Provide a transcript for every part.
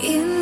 In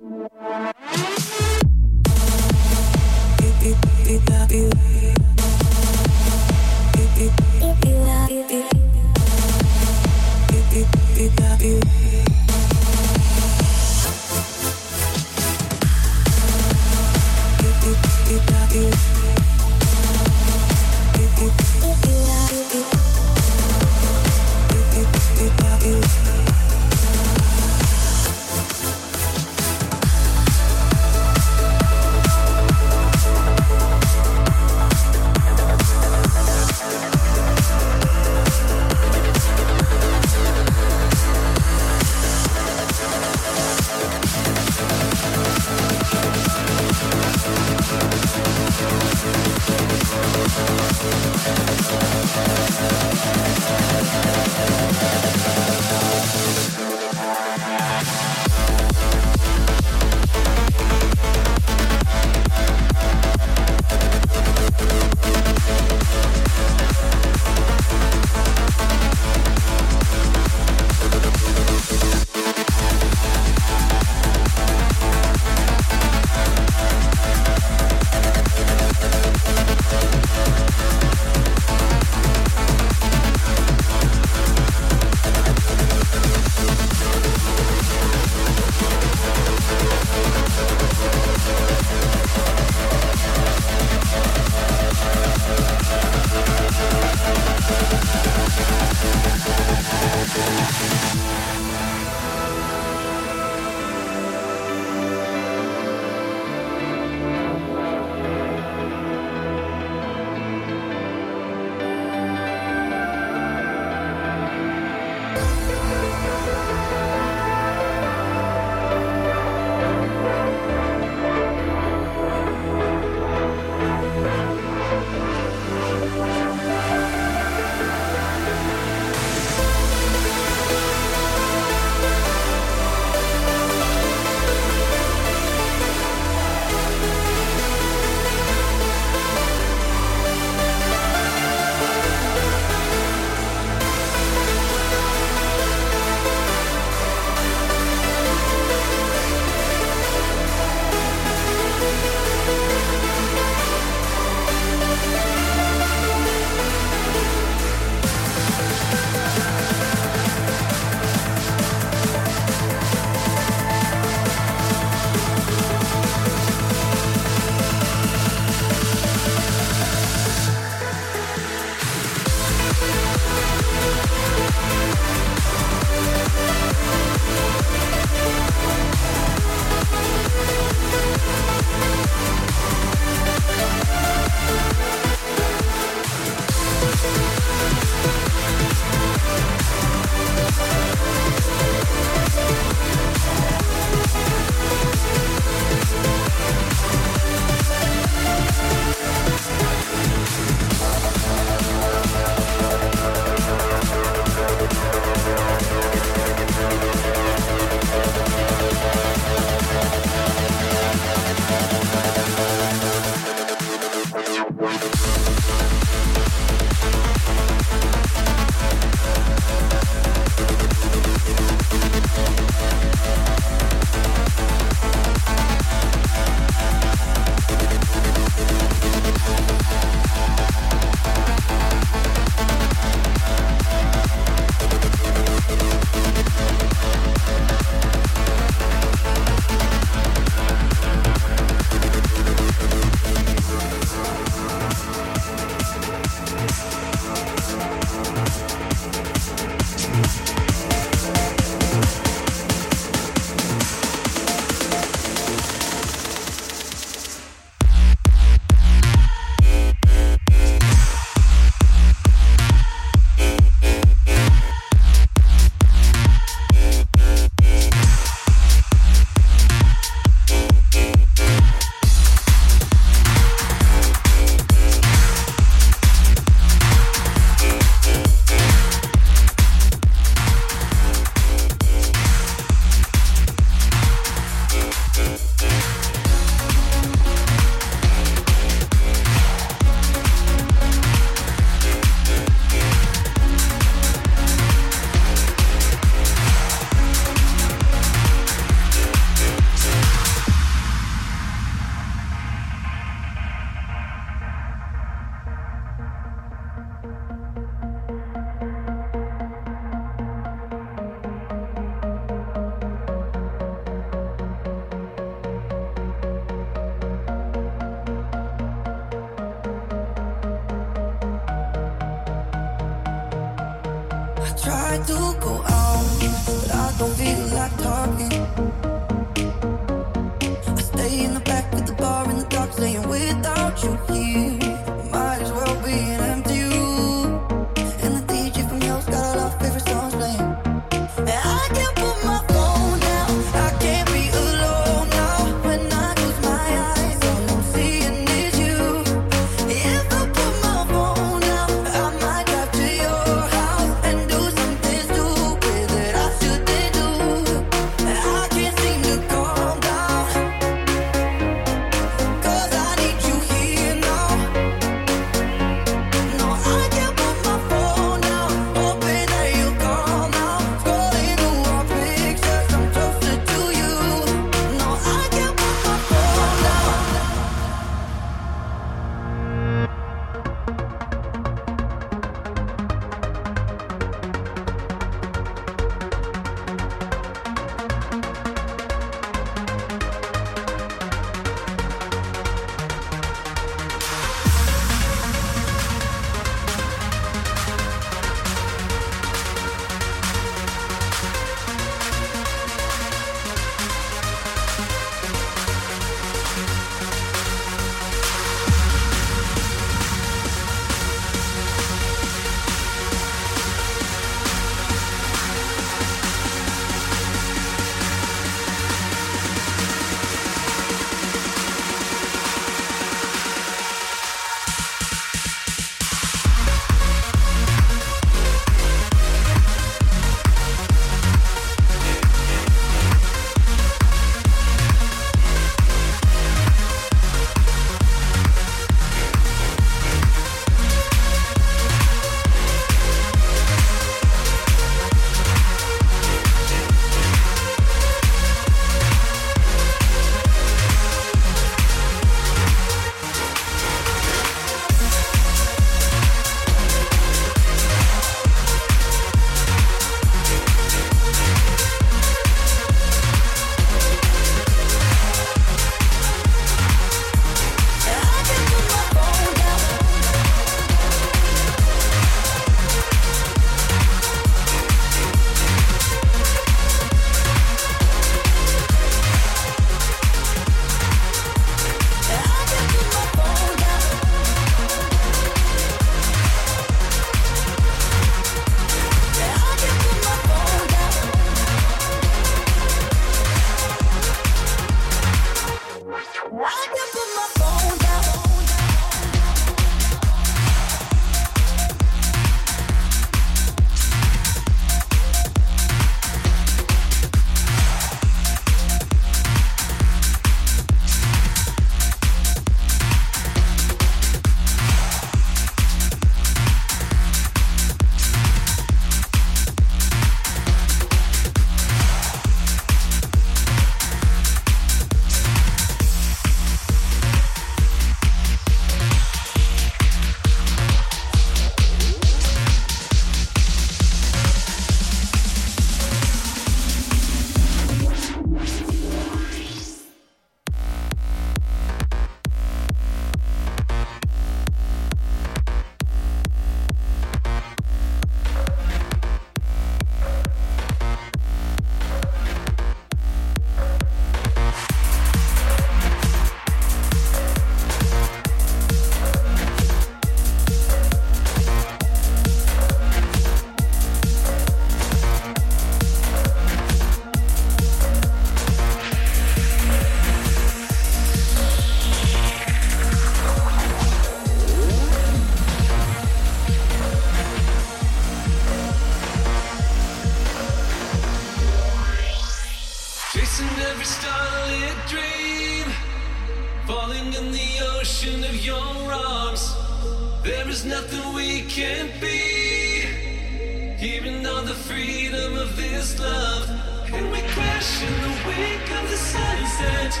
the sunset,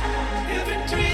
every dream.